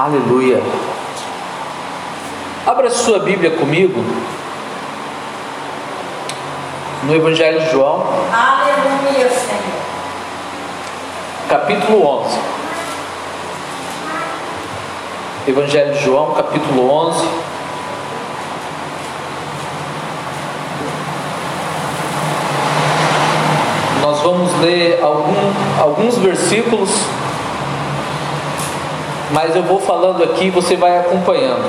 Aleluia. Abra sua Bíblia comigo no Evangelho de João. Aleluia, Senhor. Capítulo 11. Evangelho de João, capítulo 11. Nós vamos ler algum, alguns versículos mas eu vou falando aqui você vai acompanhando.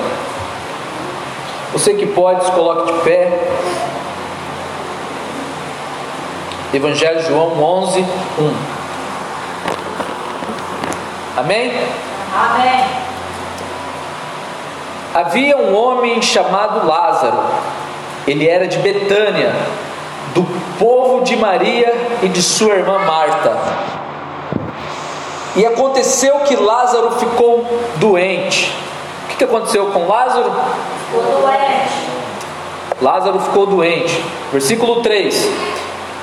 Você que pode, se coloque de pé. Evangelho de João 11, 1. Amém? Amém. Havia um homem chamado Lázaro. Ele era de Betânia, do povo de Maria e de sua irmã Marta. E aconteceu que Lázaro ficou doente. O que aconteceu com Lázaro? Ficou doente. Lázaro ficou doente. Versículo 3.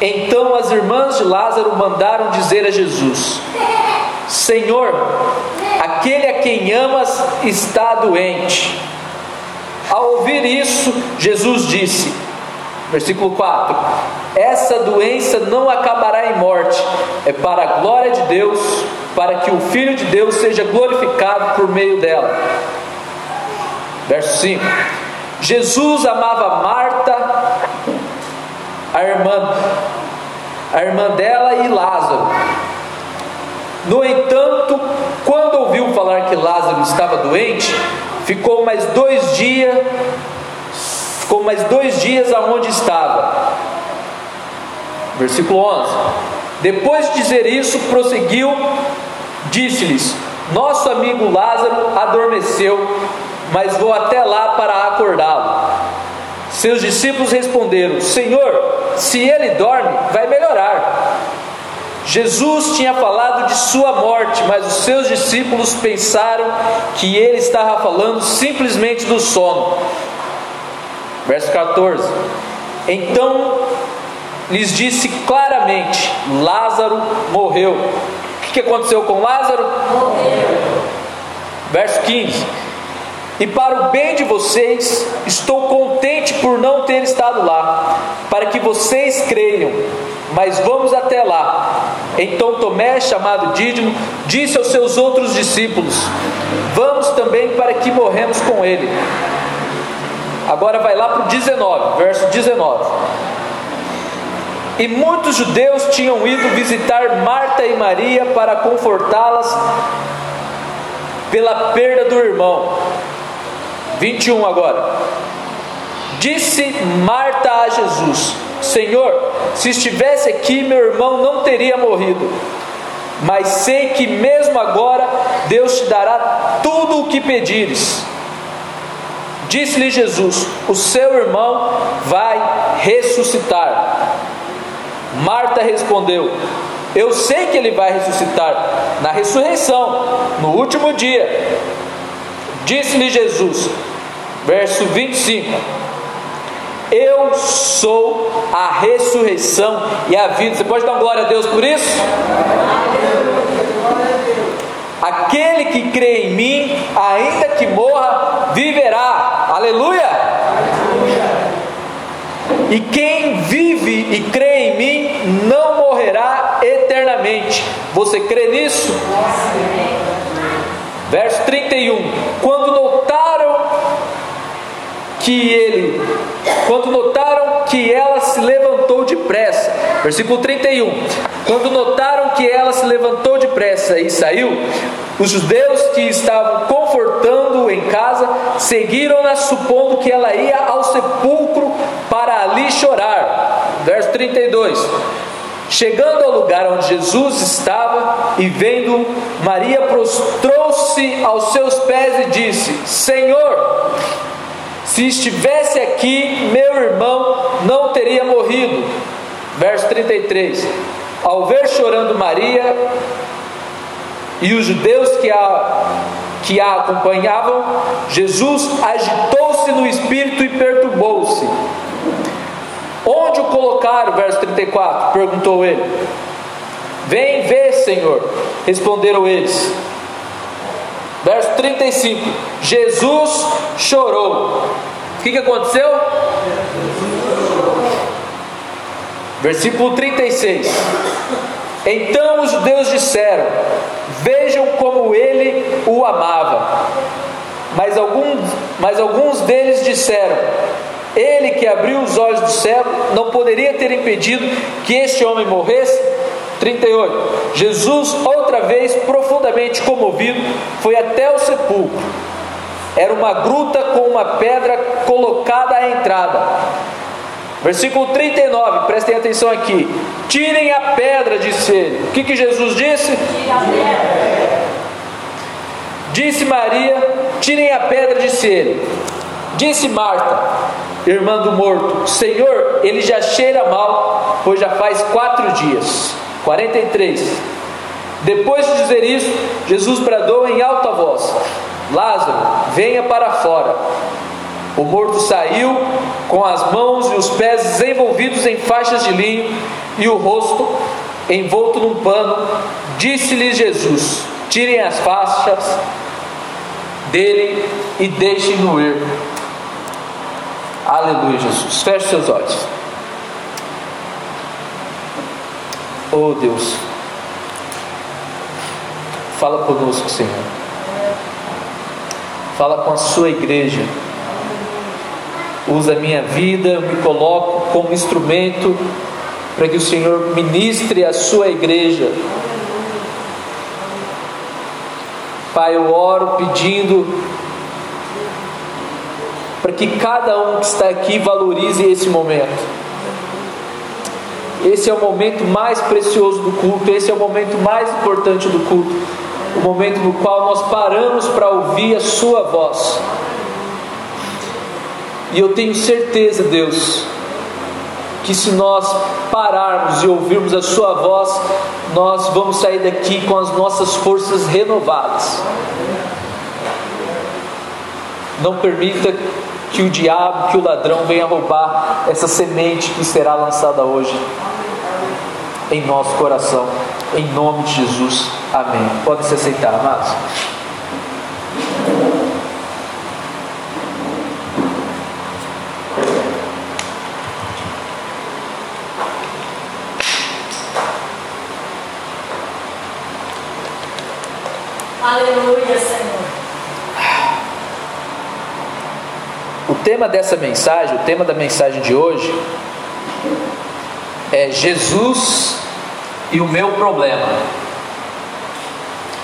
Então as irmãs de Lázaro mandaram dizer a Jesus: Senhor, aquele a quem amas está doente. Ao ouvir isso, Jesus disse: Versículo 4: Essa doença não acabará em morte, é para a glória de Deus, para que o Filho de Deus seja glorificado por meio dela. Verso 5: Jesus amava Marta, a irmã, a irmã dela e Lázaro. No entanto, quando ouviu falar que Lázaro estava doente, ficou mais dois dias ficou mais dois dias aonde estava. Versículo 11. Depois de dizer isso, prosseguiu, disse-lhes: Nosso amigo Lázaro adormeceu, mas vou até lá para acordá-lo. Seus discípulos responderam: Senhor, se ele dorme, vai melhorar. Jesus tinha falado de sua morte, mas os seus discípulos pensaram que ele estava falando simplesmente do sono. Verso 14: Então lhes disse claramente: Lázaro morreu. Que aconteceu com Lázaro? Verso 15: E para o bem de vocês, estou contente por não ter estado lá, para que vocês creiam, mas vamos até lá. Então Tomé, chamado Dídimo, disse aos seus outros discípulos: Vamos também para que morremos com ele. Agora vai lá para o 19, verso 19. E muitos judeus tinham ido visitar Marta e Maria para confortá-las pela perda do irmão. 21 agora. Disse Marta a Jesus: Senhor, se estivesse aqui, meu irmão não teria morrido. Mas sei que mesmo agora Deus te dará tudo o que pedires. Disse-lhe Jesus: O seu irmão vai ressuscitar. Marta respondeu: Eu sei que ele vai ressuscitar na ressurreição, no último dia. Disse-lhe Jesus, verso 25: Eu sou a ressurreição e a vida. Você pode dar glória a Deus por isso? Aquele que crê em mim, ainda que morra, viverá. Aleluia! E quem vive e crê em mim não morrerá eternamente. Você crê nisso? Verso 31. Quando notaram que ele, quando notaram que ela se levantou depressa, versículo 31. Quando notaram que ela se levantou depressa e saiu, os judeus que estavam confortando em casa seguiram-na, supondo que ela ia ao sepulcro para ali chorar. Verso 32. Chegando ao lugar onde Jesus estava e vendo, Maria prostrou-se aos seus pés e disse: Senhor, se estivesse aqui, meu irmão não teria morrido. Verso 33. Ao ver chorando Maria e os judeus que a, que a acompanhavam, Jesus agitou-se no espírito e perturbou-se. Onde o colocaram? Verso 34, perguntou ele. Vem ver, Senhor, responderam eles. Verso 35: Jesus chorou. O que, que aconteceu? Versículo 36. Então os judeus disseram: Vejam como ele o amava. Mas alguns, mas alguns deles disseram: Ele que abriu os olhos do cego não poderia ter impedido que este homem morresse? 38. Jesus, outra vez profundamente comovido, foi até o sepulcro. Era uma gruta com uma pedra colocada à entrada. Versículo 39, prestem atenção aqui. Tirem a pedra, disse ele. O que, que Jesus disse? Tira a pedra. Disse Maria: Tirem a pedra, disse ele. Disse Marta, irmã do morto: Senhor, ele já cheira mal, pois já faz quatro dias. 43. Depois de dizer isso, Jesus bradou em alta voz: Lázaro, venha para fora. O morto saiu com as mãos e os pés envolvidos em faixas de linho e o rosto envolto num pano. Disse-lhes Jesus: Tirem as faixas dele e deixem-no ir. Aleluia, Jesus. Feche seus olhos. Oh Deus, fala conosco, Senhor. Fala com a sua igreja. Usa a minha vida, eu me coloco como instrumento para que o Senhor ministre a sua igreja. Pai, eu oro pedindo para que cada um que está aqui valorize esse momento. Esse é o momento mais precioso do culto, esse é o momento mais importante do culto, o momento no qual nós paramos para ouvir a Sua voz. E eu tenho certeza, Deus, que se nós pararmos e ouvirmos a Sua voz, nós vamos sair daqui com as nossas forças renovadas. Não permita que o diabo, que o ladrão venha roubar essa semente que será lançada hoje em nosso coração. Em nome de Jesus. Amém. Pode se aceitar, amados. Aleluia, Senhor. O tema dessa mensagem, o tema da mensagem de hoje é Jesus e o meu problema.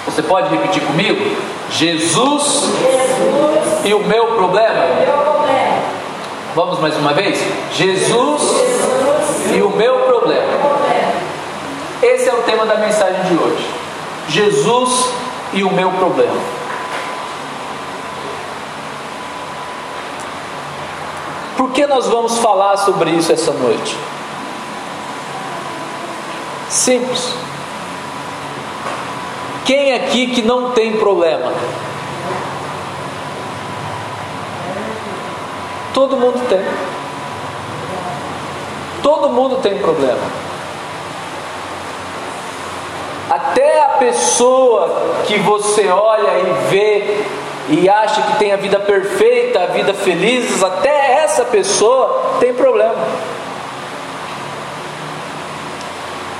Você pode repetir comigo? Jesus Jesus, e o meu problema. Vamos mais uma vez? Jesus Jesus, e o meu problema. Esse é o tema da mensagem de hoje. Jesus e o meu problema. Por que nós vamos falar sobre isso essa noite? Simples. Quem aqui que não tem problema? Todo mundo tem. Todo mundo tem problema. Até a pessoa que você olha e vê e acha que tem a vida perfeita, a vida feliz, até essa pessoa tem problema.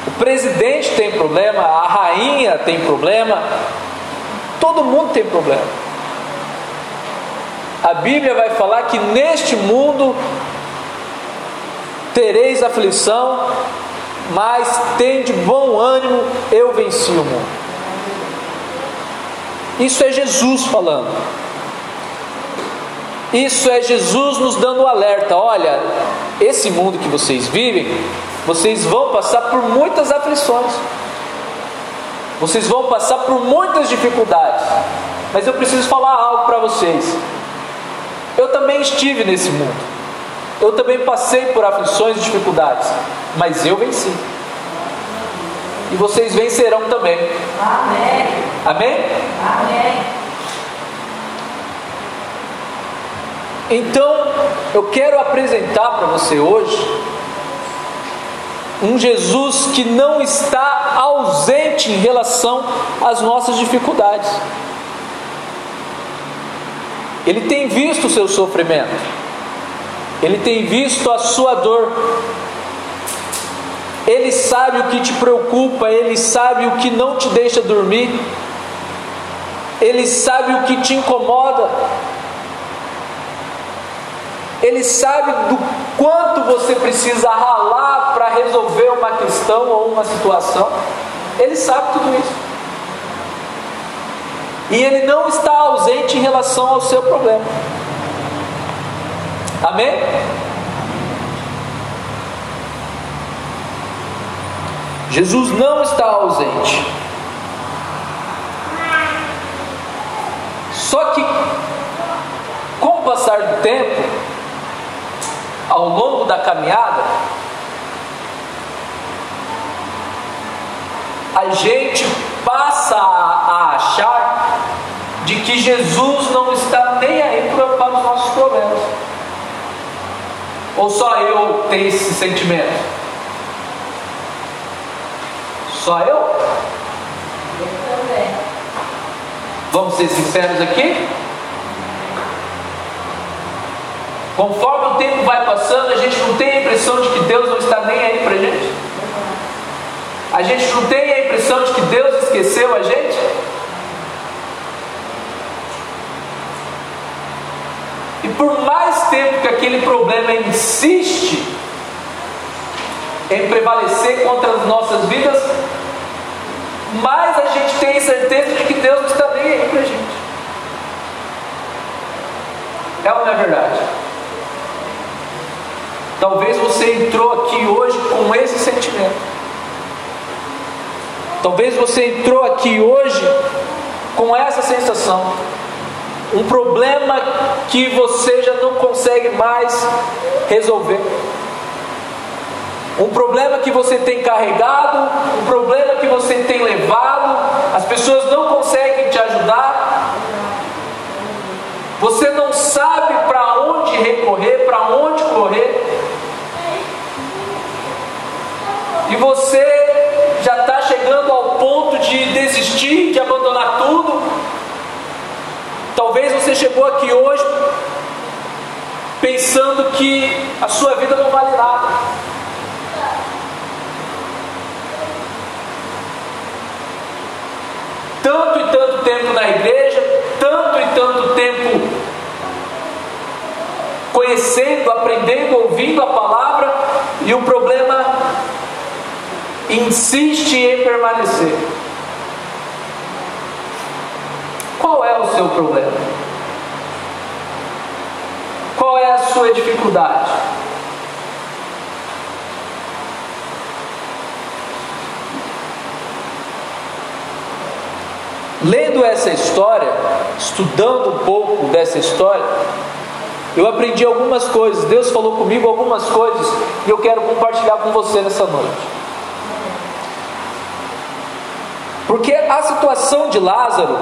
O presidente tem problema, a rainha tem problema, todo mundo tem problema. A Bíblia vai falar que neste mundo tereis aflição, mas tem de bom ânimo, eu venci o mundo. Isso é Jesus falando. Isso é Jesus nos dando o alerta: olha, esse mundo que vocês vivem, vocês vão passar por muitas aflições, vocês vão passar por muitas dificuldades, mas eu preciso falar algo para vocês. Eu também estive nesse mundo, eu também passei por aflições e dificuldades, mas eu venci. E vocês vencerão também. Amém. Amém? Amém. Então, eu quero apresentar para você hoje um Jesus que não está ausente em relação às nossas dificuldades. Ele tem visto o seu sofrimento, ele tem visto a sua dor, ele sabe o que te preocupa, ele sabe o que não te deixa dormir, ele sabe o que te incomoda, ele sabe do quanto você precisa ralar para resolver uma questão ou uma situação. Ele sabe tudo isso. E ele não está ausente em relação ao seu problema. Amém? Jesus não está ausente. Só que, com o passar do tempo, ao longo da caminhada, a gente passa a achar de que Jesus não está nem aí para os nossos problemas. Ou só eu tenho esse sentimento? Só eu? Eu também. Vamos ser sinceros aqui? Conforme o tempo vai passando, a gente não tem a impressão de que Deus não está nem aí para a gente? A gente não tem a impressão de que Deus esqueceu a gente? E por mais tempo que aquele problema insiste em prevalecer contra as nossas vidas, mais a gente tem certeza de que Deus está nem aí para a gente. É ou não é verdade? Talvez você entrou aqui hoje com esse sentimento. Talvez você entrou aqui hoje com essa sensação. Um problema que você já não consegue mais resolver. Um problema que você tem carregado, um problema que você tem levado, as pessoas não conseguem te ajudar. Você não sabe para onde recorrer, para onde correr. E você já está chegando ao ponto de desistir, de abandonar tudo. Talvez você chegou aqui hoje pensando que a sua vida não vale nada. Tanto e tanto tempo na igreja, tanto e tanto tempo conhecendo, aprendendo, ouvindo a palavra, e o problema insiste em permanecer. Qual é o seu problema? Qual é a sua dificuldade? Essa história, estudando um pouco dessa história, eu aprendi algumas coisas. Deus falou comigo algumas coisas e eu quero compartilhar com você nessa noite. Porque a situação de Lázaro,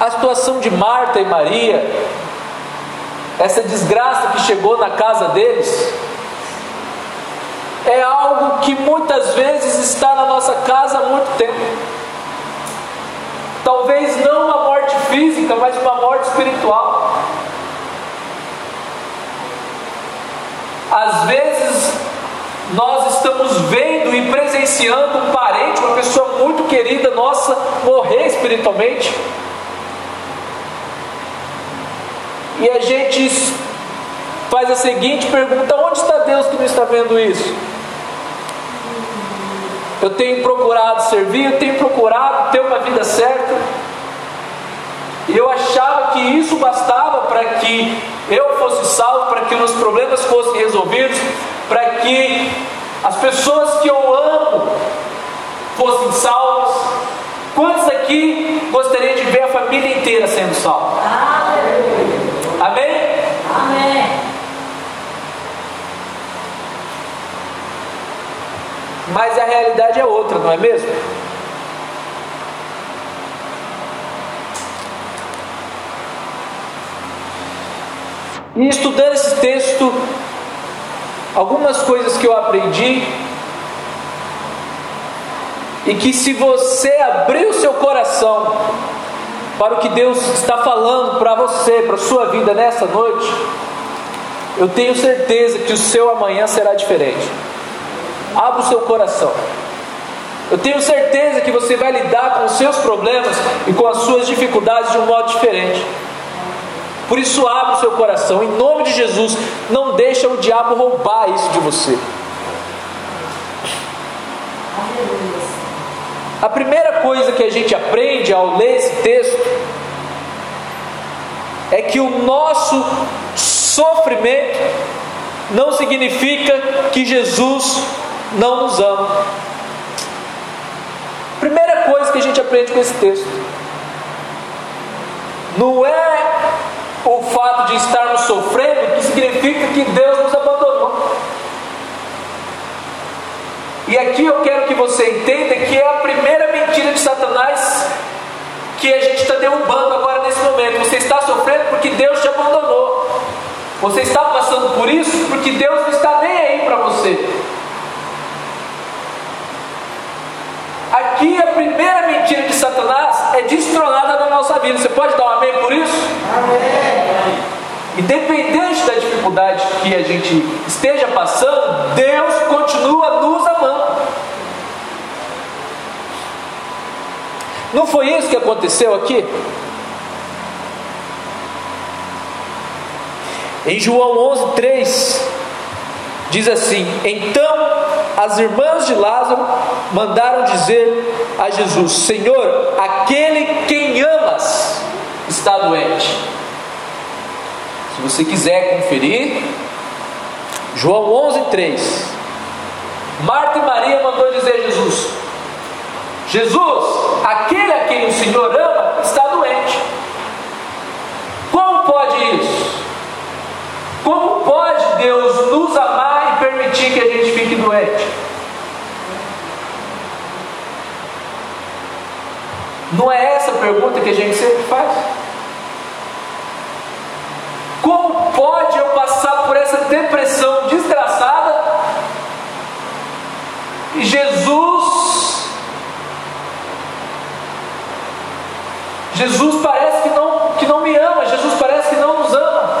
a situação de Marta e Maria, essa desgraça que chegou na casa deles, é algo que muitas vezes está na nossa casa há muito tempo. Talvez não uma morte física, mas uma morte espiritual. Às vezes nós estamos vendo e presenciando um parente, uma pessoa muito querida nossa, morrer espiritualmente. E a gente faz a seguinte pergunta: onde está Deus que não está vendo isso? Eu tenho procurado servir, eu tenho procurado ter uma vida certa. E eu achava que isso bastava para que eu fosse salvo, para que os problemas fossem resolvidos, para que as pessoas que eu amo fossem salvas. Quantos aqui gostariam de ver a família inteira sendo salva? Amém? Amém. Mas a realidade é outra, não é mesmo? E estudando esse texto, algumas coisas que eu aprendi, e que se você abrir o seu coração para o que Deus está falando para você, para a sua vida nessa noite, eu tenho certeza que o seu amanhã será diferente. Abra o seu coração. Eu tenho certeza que você vai lidar com os seus problemas e com as suas dificuldades de um modo diferente. Por isso, abra o seu coração, em nome de Jesus, não deixa o diabo roubar isso de você. A primeira coisa que a gente aprende ao ler esse texto é que o nosso sofrimento não significa que Jesus não nos ama. Primeira coisa que a gente aprende com esse texto. Não é o fato de estarmos sofrendo que significa que Deus nos abandonou. E aqui eu quero que você entenda que é a primeira mentira de Satanás que a gente está derrubando agora nesse momento. Você está sofrendo porque Deus te abandonou. Você está passando por isso porque Deus não está nem aí para você. Aqui a primeira mentira de Satanás é destronada na nossa vida. Você pode dar um amém por isso? Amém. Independente da dificuldade que a gente esteja passando, Deus continua nos amando. Não foi isso que aconteceu aqui? Em João 11, 3, diz assim: Então as irmãs de Lázaro mandaram dizer a Jesus: Senhor, aquele quem amas está doente. Se você quiser conferir, João 11, 3. Marta e Maria mandou dizer a Jesus: Jesus, aquele a quem o Senhor ama está doente. Como pode isso? Como pode Deus nos amar e permitir que a gente fique doente? Não é essa a pergunta que a gente sempre faz? Como pode eu passar por essa depressão desgraçada e Jesus Jesus parece que não, que não me ama, Jesus parece que não nos ama.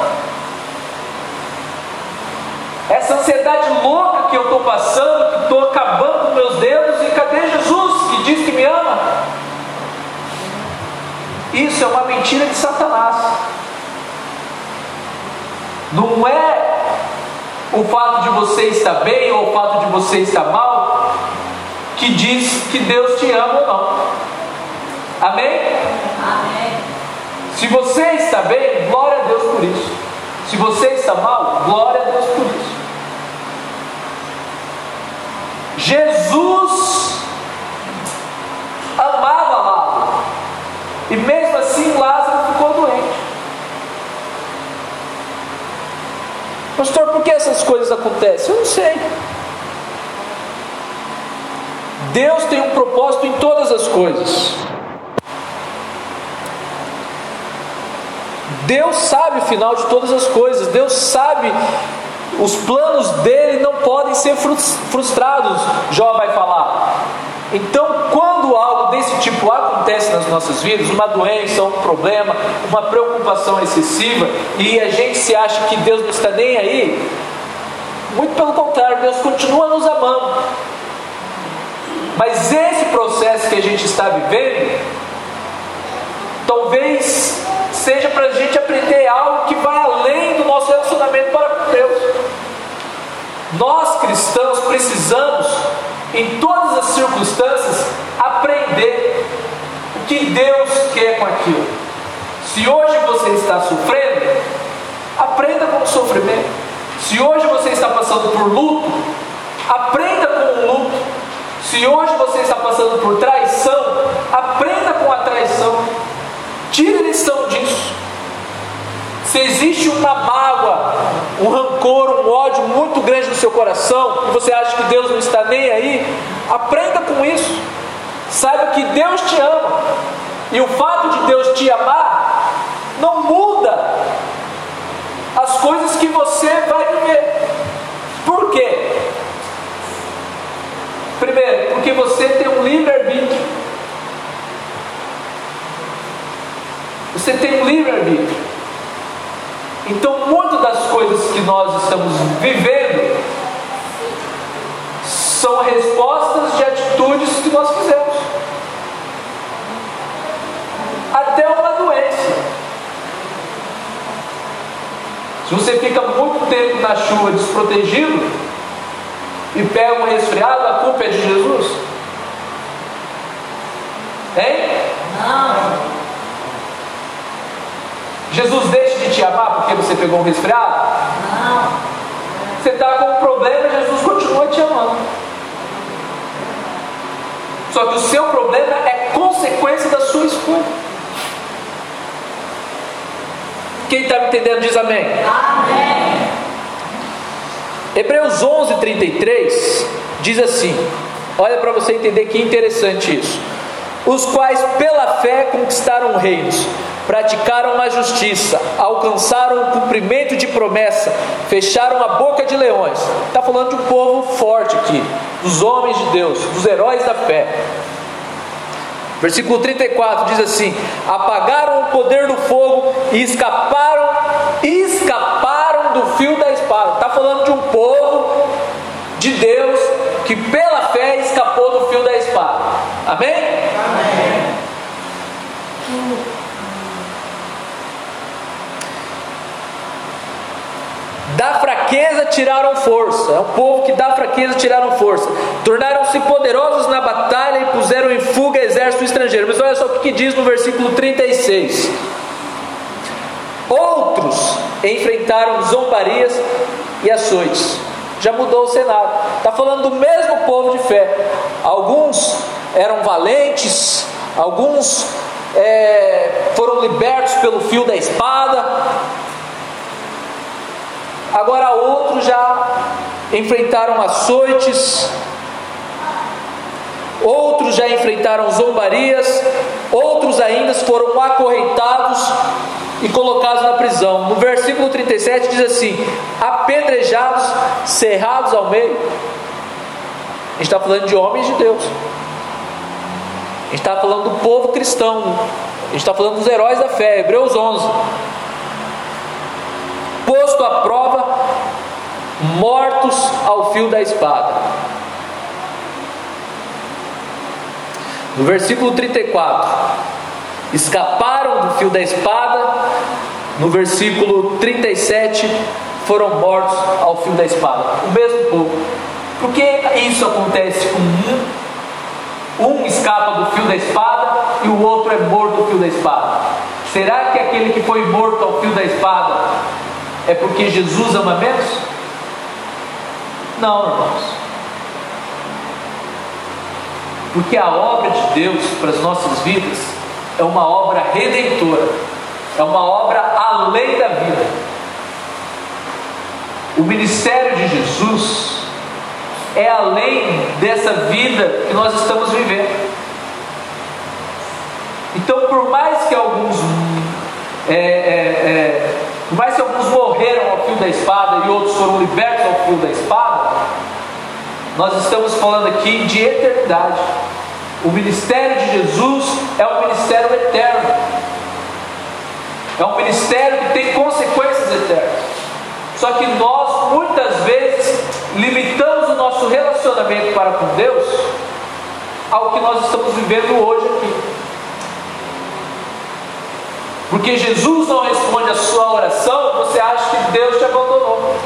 Essa ansiedade louca que eu estou passando, que estou acabando com meus dedos, e cadê Jesus que diz que me ama? Isso é uma mentira de Satanás. Não é o fato de você estar bem ou o fato de você estar mal que diz que Deus te ama ou não. Amém? Amém. Se você está bem, glória a Deus por isso. Se você está mal, glória a Deus por isso. Jesus amava Lázaro. E mesmo assim Lázaro ficou doente. Pastor, por que essas coisas acontecem? Eu não sei. Deus tem um propósito em todas as coisas. Deus sabe o final de todas as coisas. Deus sabe os planos dele não podem ser frustrados. Jó vai falar. Então, quando algo desse tipo acontece nas nossas vidas, uma doença, um problema, uma preocupação excessiva, e a gente se acha que Deus não está nem aí, muito pelo contrário, Deus continua nos amando. Mas esse processo que a gente está vivendo, talvez seja para a gente aprender algo que vai além do nosso relacionamento para com Deus. Nós cristãos precisamos, em todas as circunstâncias, aprender o que Deus quer com aquilo. Se hoje você está sofrendo, aprenda com o sofrimento. Se hoje você está passando por luto, aprenda com o luto. Se hoje você está passando por traição, aprenda com a traição. Tire lição disso. Se existe uma mágoa, um rancor, um ódio muito grande no seu coração, e você acha que Deus não está nem aí, aprenda com isso. Saiba que Deus te ama. E o fato de Deus te amar não muda coisas que você vai viver. Por quê? Primeiro, porque você tem um livre-arbítrio. Você tem livre-arbítrio. Então, muitas das coisas que nós estamos vivendo são respostas de atitudes que nós fizemos. Até uma doença. Se você fica muito tempo na chuva desprotegido e pega um resfriado, a culpa é de Jesus? Hein? Não. Jesus deixa de te amar porque você pegou um resfriado? Não. Você está com um problema, Jesus continua te amando. Só que o seu problema é consequência da sua escolha. Quem está me entendendo diz amém. Amém. Hebreus 11, 33 diz assim: olha para você entender que interessante isso. Os quais pela fé conquistaram reinos, praticaram a justiça, alcançaram o cumprimento de promessa, fecharam a boca de leões. Está falando de um povo forte aqui, dos homens de Deus, dos heróis da fé. Versículo 34 diz assim: apagaram o poder do fogo e escaparam, escaparam do fio da espada. Está falando de um povo de Deus que pela fé escapou do fio da espada. Amém? Amém. Da fraqueza tiraram força. É um povo que da fraqueza tiraram força. Tornaram-se poderosos na batalha e puseram em fuga exército estrangeiro. Mas olha só o que diz no versículo 36. Outros enfrentaram zombarias e açoites. Já mudou o cenário. Está falando do mesmo povo de fé. Alguns eram valentes, alguns é, foram libertos pelo fio da espada, Agora outros já enfrentaram açoites, outros já enfrentaram zombarias, outros ainda foram acorrentados e colocados na prisão. No versículo 37 diz assim: apedrejados, cerrados ao meio. A gente está falando de homens de Deus. A gente está falando do povo cristão. A gente está falando dos heróis da fé. Hebreus 11 posto à prova, mortos ao fio da espada. No versículo 34, escaparam do fio da espada. No versículo 37, foram mortos ao fio da espada. O mesmo povo. Por que isso acontece com um? Um escapa do fio da espada e o outro é morto ao fio da espada. Será que aquele que foi morto ao fio da espada é porque Jesus ama menos? Não, irmãos. Porque a obra de Deus para as nossas vidas é uma obra redentora, é uma obra além da vida. O ministério de Jesus é além dessa vida que nós estamos vivendo. Então, por mais que alguns é, é, é, por mais que alguns morreram ao fio da espada e outros foram libertos ao fio da espada, nós estamos falando aqui de eternidade. O ministério de Jesus é um ministério eterno. É um ministério que tem consequências eternas. Só que nós muitas vezes limitamos o nosso relacionamento para com Deus ao que nós estamos vivendo hoje aqui. Porque Jesus não responde a sua oração, você acha que Deus te abandonou.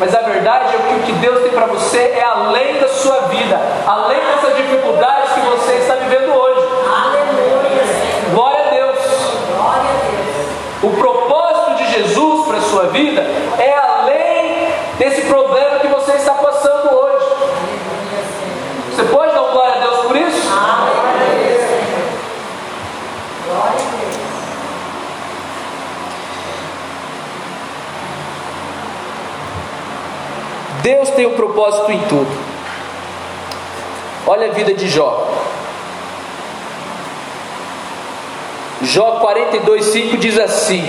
Mas a verdade é que o que Deus tem para você é além da sua vida, além dessas dificuldades que você está vivendo hoje. Aleluia. Glória a Deus. Glória a Deus. O propósito de Jesus para a sua vida é além desse problema que você está passando hoje. Você pode dar um glória a Deus por isso? Aleluia. Glória a Deus. Deus tem um propósito em tudo. Olha a vida de Jó. Jó 42,5 diz assim: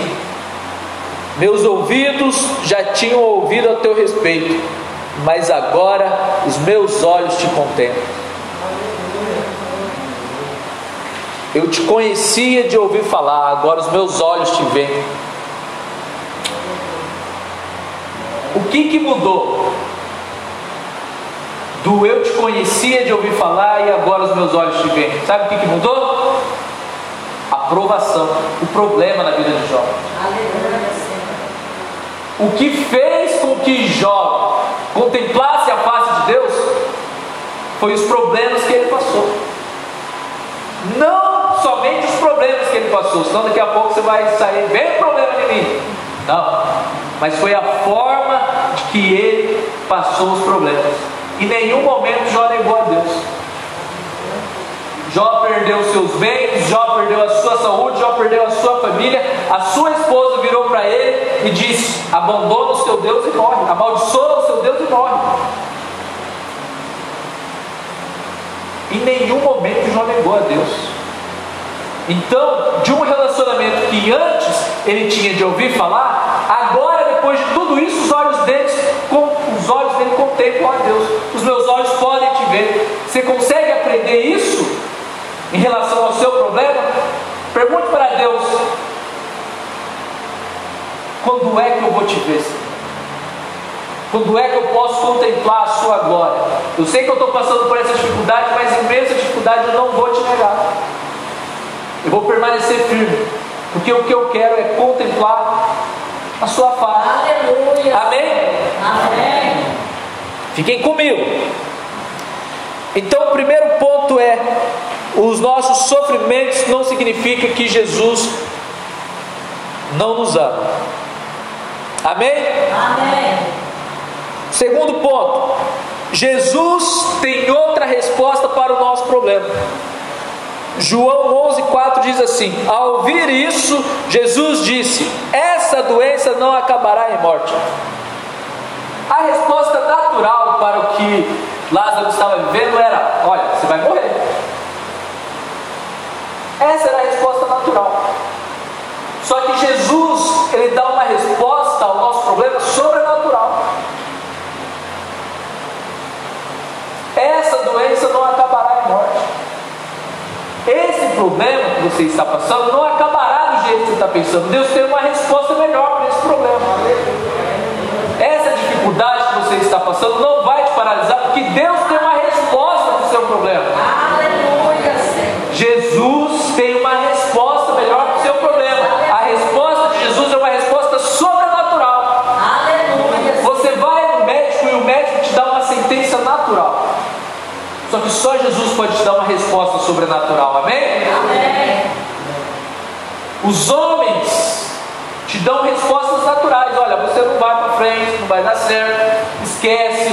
Meus ouvidos já tinham ouvido a teu respeito, mas agora os meus olhos te contemplam. Eu te conhecia de ouvir falar, agora os meus olhos te veem. O que que mudou? Do eu te conhecia de ouvir falar e agora os meus olhos te veem. Sabe o que que mudou? A provação, o problema na vida de Jó. O que fez com que Jó contemplasse a face de Deus foi os problemas que ele passou. Não somente os problemas que ele passou, senão daqui a pouco você vai sair, vem problema de mim. Não, mas foi a forma de que ele passou os problemas. Em nenhum momento Jó negou a Deus. Jó perdeu seus bens, Jó perdeu a sua saúde, Jó perdeu a sua família. A sua esposa virou para ele e disse: Abandona o seu Deus e morre, amaldiçoa o seu Deus e morre. Em nenhum momento Jó negou a Deus. Então, de um relacionamento que antes ele tinha de ouvir falar, agora depois de tudo isso, os olhos dele, os olhos dele contemplam a Deus. Os meus olhos podem te ver. Você consegue aprender isso em relação ao seu problema? Pergunte para Deus: quando é que eu vou te ver? Senhor? Quando é que eu posso contemplar a sua glória? Eu sei que eu estou passando por essa dificuldade, mas em meio a essa dificuldade eu não vou te negar. Eu vou permanecer firme, porque o que eu quero é contemplar a sua face. Aleluia. Amém? Amém. Fiquem comigo. Então, o primeiro ponto é: os nossos sofrimentos não significa que Jesus não nos ama. Amém? Amém. Segundo ponto, Jesus tem outra resposta para o nosso problema. João 11,4 diz assim: Ao ouvir isso, Jesus disse: Essa doença não acabará em morte. A resposta natural para o que Lázaro estava vivendo era: Olha, você vai morrer. Essa era a resposta natural. Só que Jesus, ele dá uma resposta ao nosso problema sobrenatural. Essa doença não acabará em morte. Esse problema que você está passando não acabará do jeito que você está pensando. Deus tem uma resposta melhor para esse problema. Essa dificuldade que você está passando não vai te paralisar, porque Deus tem Só Jesus pode te dar uma resposta sobrenatural, amém? Amém. Os homens te dão respostas naturais. Olha, você não vai para frente, não vai dar certo, esquece.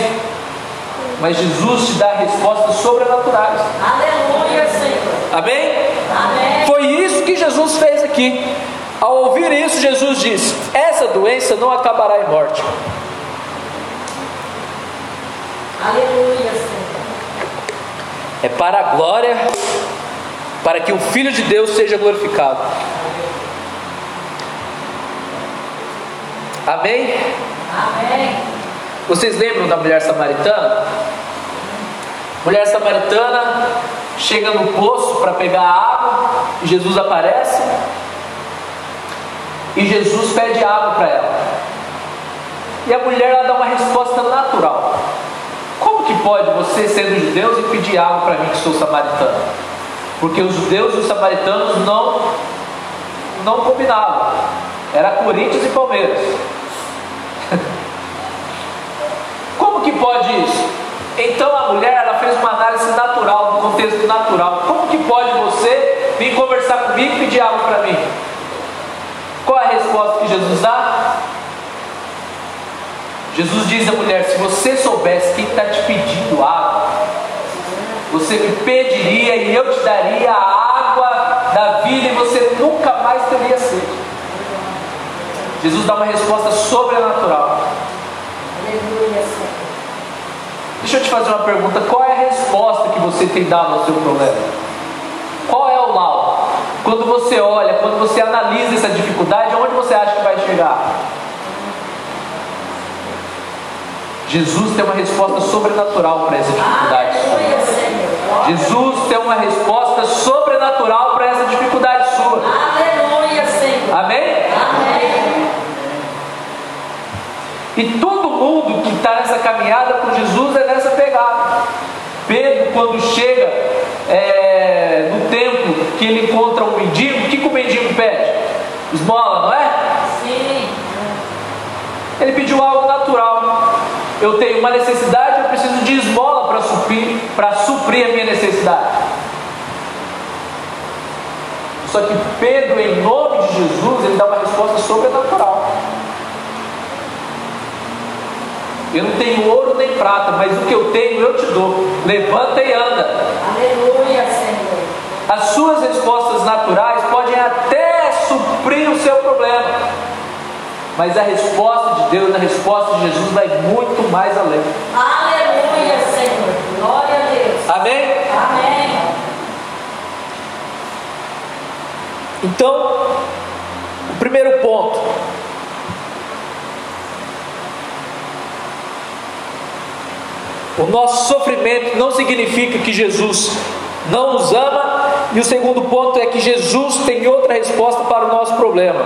Mas Jesus te dá respostas sobrenaturais. Aleluia, Senhor. Amém? Amém. Foi isso que Jesus fez aqui. Ao ouvir isso, Jesus disse: Essa doença não acabará em morte. Aleluia, Senhor. É para a glória, para que o Filho de Deus seja glorificado. Amém? Amém. Vocês lembram da mulher samaritana? Mulher samaritana chega no poço para pegar água e Jesus aparece e Jesus pede água para ela. E a mulher dá uma resposta natural. Pode você, sendo judeus, e pedir água para mim que sou samaritano? Porque os judeus e os samaritanos não não combinavam. Era Corinthians e Palmeiras. Como que pode isso? Então a mulher ela fez uma análise natural, no contexto natural. Como que pode você vir conversar comigo e pedir algo para mim? Qual é a resposta que Jesus dá? Jesus diz à mulher: se você soubesse quem está te pedindo água, você me pediria e eu te daria a água da vida e você nunca mais teria sede. Jesus dá uma resposta sobrenatural. Aleluia. Deixa eu te fazer uma pergunta: qual é a resposta que você tem dado ao seu problema? Qual é o laudo? Quando você olha, quando você analisa essa dificuldade, aonde você acha que vai chegar? Jesus tem uma resposta sobrenatural para essa dificuldade. Senhor. Jesus tem uma resposta sobrenatural para essa dificuldade sua. Aleluia, Senhor. Amém? Amém. E todo mundo que está nessa caminhada com Jesus é nessa pegada. Pedro, quando chega é, no templo que ele encontra um mendigo, o que, que o mendigo pede? Esmola, não é? Sim. Ele pediu algo natural. Eu tenho uma necessidade, eu preciso de esmola para suprir, para suprir a minha necessidade. Só que Pedro, em nome de Jesus, ele dá uma resposta sobrenatural. Eu não tenho ouro nem prata, mas o que eu tenho eu te dou. Levanta e anda. Aleluia, Senhor. As suas respostas naturais podem até suprir o seu problema, mas a resposta de Deus, a resposta de Jesus vai muito mais além. Aleluia, Senhor. Glória a Deus. Amém? Amém. Então, o primeiro ponto. O nosso sofrimento não significa que Jesus não nos ama, e o segundo ponto é que Jesus tem outra resposta para o nosso problema.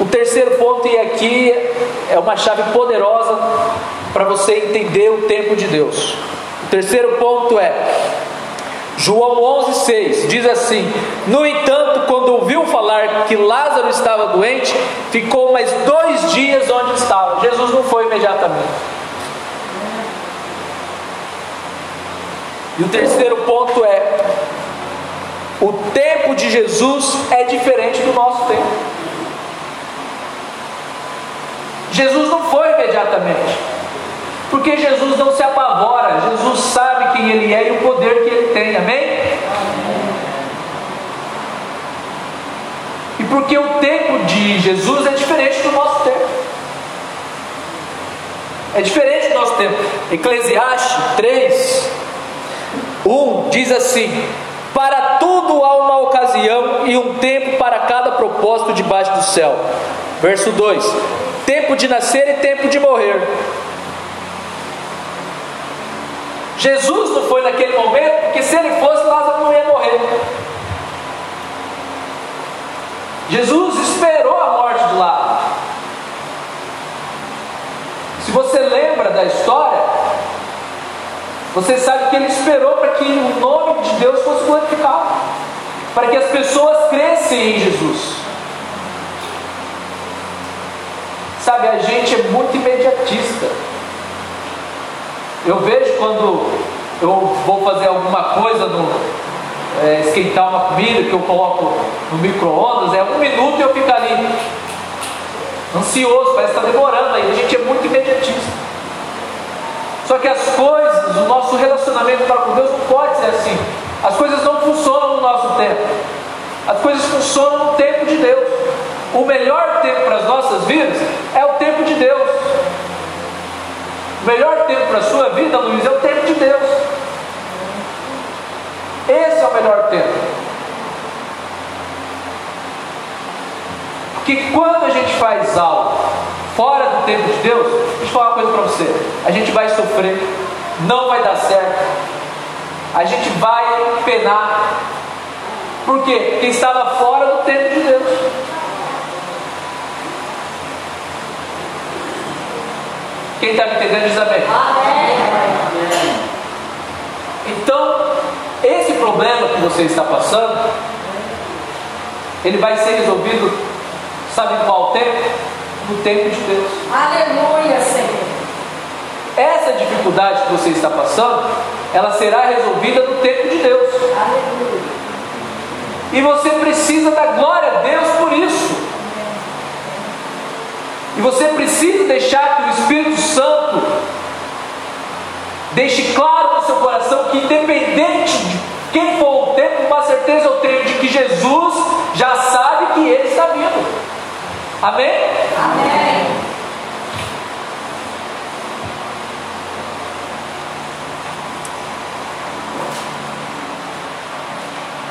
O terceiro ponto, e aqui é uma chave poderosa para você entender o tempo de Deus. O terceiro ponto é João 11,6 diz assim: No entanto, quando ouviu falar que Lázaro estava doente, ficou mais dois dias onde estava. Jesus não foi imediatamente. E o terceiro ponto é: o tempo de Jesus é diferente do nosso tempo. Jesus não foi imediatamente. Porque Jesus não se apavora, Jesus sabe quem Ele é e o poder que Ele tem, amém? E porque o tempo de Jesus é diferente do nosso tempo. É diferente do nosso tempo. Eclesiastes 3, 1 diz assim: Para tudo há uma ocasião e um tempo para cada propósito debaixo do céu. Verso 2: Tempo de nascer e tempo de morrer Jesus não foi naquele momento, porque se ele fosse, Lázaro não ia morrer. Jesus esperou a morte de Lázaro. Se você lembra da história, você sabe que ele esperou para que o nome de Deus fosse glorificado, para que as pessoas crescem em Jesus. Sabe, a gente é muito imediatista. Eu vejo quando eu vou fazer alguma coisa no é, esquentar uma comida que eu coloco no micro-ondas, é um minuto e eu fico ali ansioso, parece que está demorando aí. A gente é muito imediatista. Só que as coisas, o nosso relacionamento para com Deus não pode ser assim. As coisas não funcionam no nosso tempo. As coisas funcionam no tempo de Deus. O melhor tempo para as nossas vidas é o tempo de Deus. O melhor tempo para a sua vida, Luiz, é o tempo de Deus. Esse é o melhor tempo. Porque quando a gente faz algo fora do tempo de Deus, deixa eu falar uma coisa para você: a gente vai sofrer, não vai dar certo, a gente vai penar. Por quê? Porque estava fora do tempo de Deus. Quem está me entendendo diz amém. Amém. Então, esse problema que você está passando, ele vai ser resolvido, sabe qual tempo? No tempo de Deus. Aleluia, Senhor. Essa dificuldade que você está passando, ela será resolvida no tempo de Deus. Aleluia. E você precisa dar glória a Deus por isso. E você precisa deixar que o Espírito Santo deixe claro no seu coração que, independente de quem for o tempo, uma certeza eu tenho de que Jesus já sabe que ele está vindo. Amém? Amém.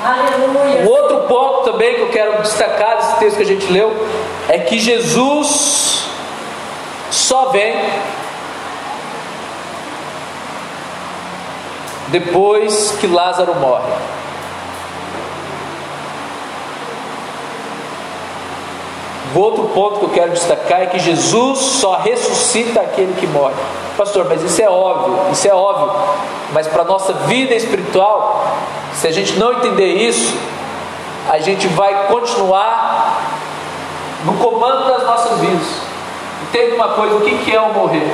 Aleluia. Um outro ponto também que eu quero destacar desse texto que a gente leu é que Jesus só vem depois que Lázaro morre. O outro ponto que eu quero destacar é que Jesus só ressuscita aquele que morre. Pastor, mas isso é óbvio, isso é óbvio. Mas para a nossa vida espiritual, se a gente não entender isso, a gente vai continuar no comando das nossas vidas. Entende uma coisa: o que é o morrer?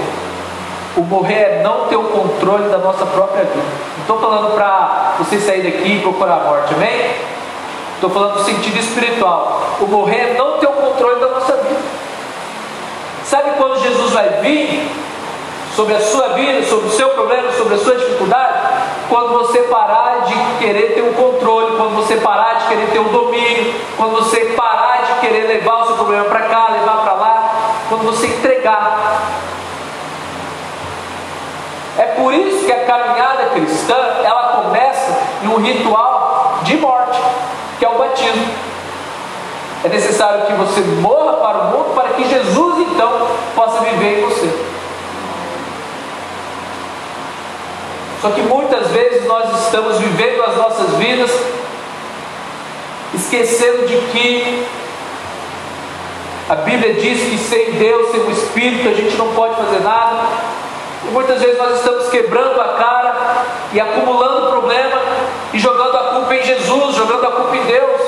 O morrer é não ter o controle da nossa própria vida. Não estou falando para você sair daqui e procurar a morte, amém? Estou falando no sentido espiritual. O morrer é não ter o controle da nossa vida. Sabe quando Jesus vai vir sobre a sua vida, sobre o seu problema, sobre a sua dificuldade? Quando você parar de querer ter o um controle, quando você parar de querer ter o um domínio, quando você parar de querer levar o seu problema para cá, levar para lá, quando você entregar. É por isso que a caminhada cristã ela começa em um ritual de morte que é o batismo. É necessário que você morra para o mundo para que Jesus então possa viver em você. Só que muitas vezes nós estamos vivendo as nossas vidas esquecendo de que a Bíblia diz que sem Deus, sem o Espírito, a gente não pode fazer nada. E muitas vezes nós estamos quebrando a cara e acumulando problema e jogando a culpa em Jesus, jogando a culpa em Deus.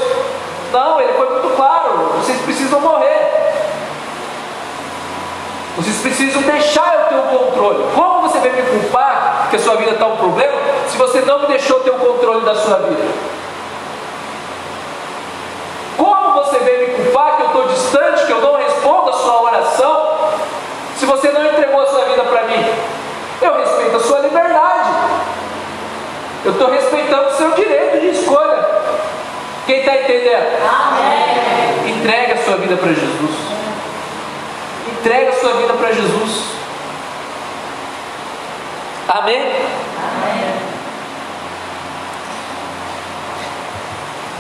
Não, ele foi muito claro: vocês precisam morrer. Vocês precisam deixar eu ter o controle. Como você vai me culpar que a sua vida está um problema se você não me deixou ter o controle da sua vida? Como você vem me culpar que eu estou distante, que eu não respondo a sua oração, se você não entregou a sua vida para mim? Eu respeito a sua liberdade. Eu estou respeitando o seu direito de escolha. Quem está entendendo? Amém. Entrega a sua vida para Jesus. Entrega a sua vida para Jesus. Amém? Amém.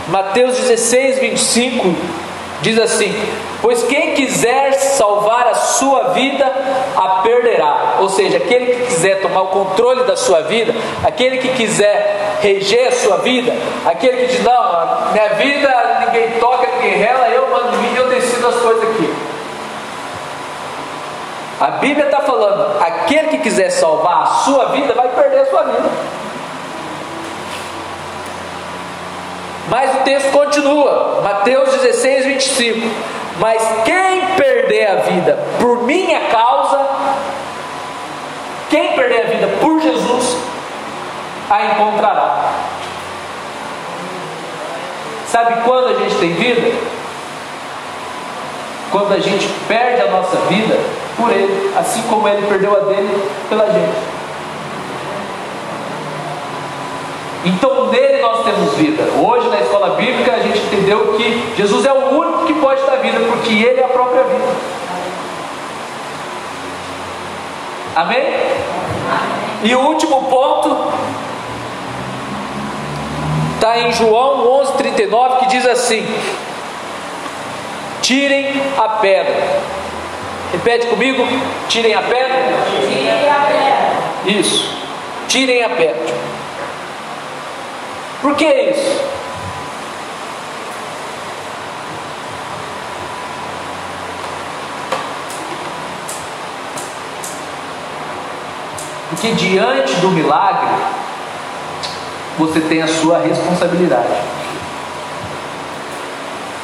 Mateus 16, 25 diz assim: Pois quem quiser salvar a sua vida, a perderá. Ou seja, aquele que quiser tomar o controle da sua vida, aquele que quiser reger a sua vida, aquele que diz: Não, minha vida ninguém toca, ninguém rela, eu mando mim e eu decido as coisas aqui. A Bíblia está falando: aquele que quiser salvar a sua vida, vai perder a sua vida. Mas o texto continua, Mateus 16, 25. Mas quem perder a vida por minha causa, quem perder a vida por Jesus, a encontrará. Sabe quando a gente tem vida? Quando a gente perde a nossa vida por Ele, assim como Ele perdeu a dele pela gente. Então nele nós temos vida. Hoje na escola bíblica a gente entendeu que Jesus é o único que pode dar vida, porque Ele é a própria vida. Amém? E o último ponto está em João 11:39 que diz assim: Tirem a pedra. Repete comigo: tirem a pedra. Tirem a pedra. Isso. Tirem a pedra. Por que isso? Porque diante do milagre, você tem a sua responsabilidade.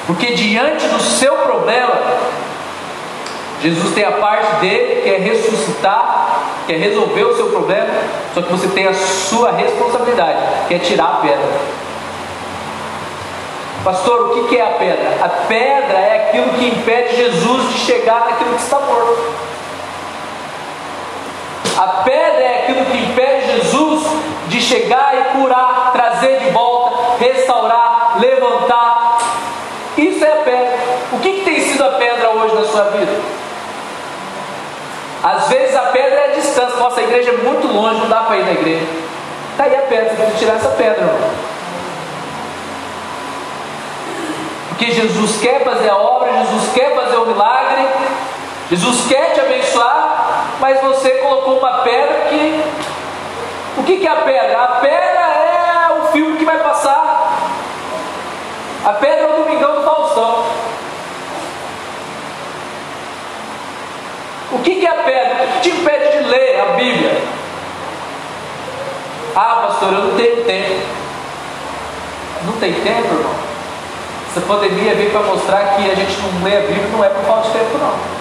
Porque diante do seu problema, Jesus tem a parte dele que é ressuscitar, que é resolver o seu problema, só que você tem a sua responsabilidade, que é tirar a pedra. Pastor, o que é a pedra? A pedra é aquilo que impede Jesus de chegar naquilo que está morto. A pedra é aquilo que impede Jesus de chegar e curar, trazer de volta, restaurar, levantar. Isso é a pedra. O que, que tem sido a pedra hoje na sua vida? Às vezes a pedra é a distância. Nossa, a igreja é muito longe, não dá para ir na igreja. Está aí a pedra, você precisa tirar essa pedra. Irmão. Porque Jesus quer fazer a obra, Jesus quer fazer o milagre, Jesus quer te abençoar, mas você colocou uma pedra que O que, que é a pedra? A pedra é o filme que vai passar. A pedra é o Domingão do Faustão. O que, que é a pedra? Te impede de ler a Bíblia? Ah, pastor, eu não tenho tempo. Não tem tempo, irmão? Essa pandemia veio para mostrar que a gente não lê a Bíblia não é por falta de tempo, não.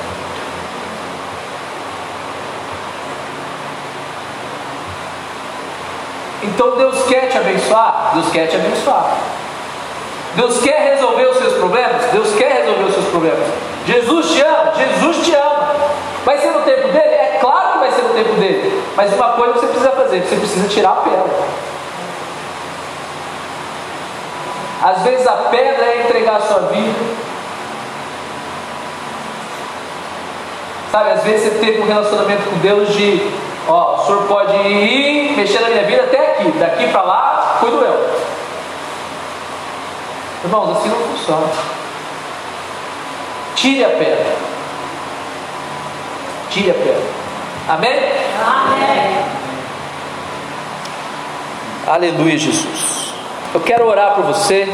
Então Deus quer te abençoar? Deus quer te abençoar. Deus quer resolver os seus problemas? Deus quer resolver os seus problemas. Jesus te ama? Jesus te ama. Vai ser no tempo dele? É claro que vai ser no tempo dele. Mas uma coisa você precisa fazer: você precisa tirar a pedra. Às vezes a pedra é entregar a sua vida. Sabe, às vezes você teve um relacionamento com Deus de, ó, o senhor pode ir mexer na minha vida até aqui, daqui para lá, cuido eu. Irmãos, assim não funciona. Tire a pedra. Tire a pedra. Amém? Amém. Aleluia, Jesus. Eu quero orar por você.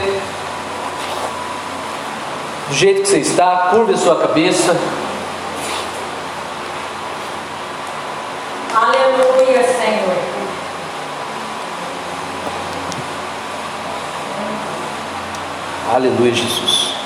Do jeito que você está, curva a sua cabeça. Aleluia, Senhor. Aleluia, Jesus.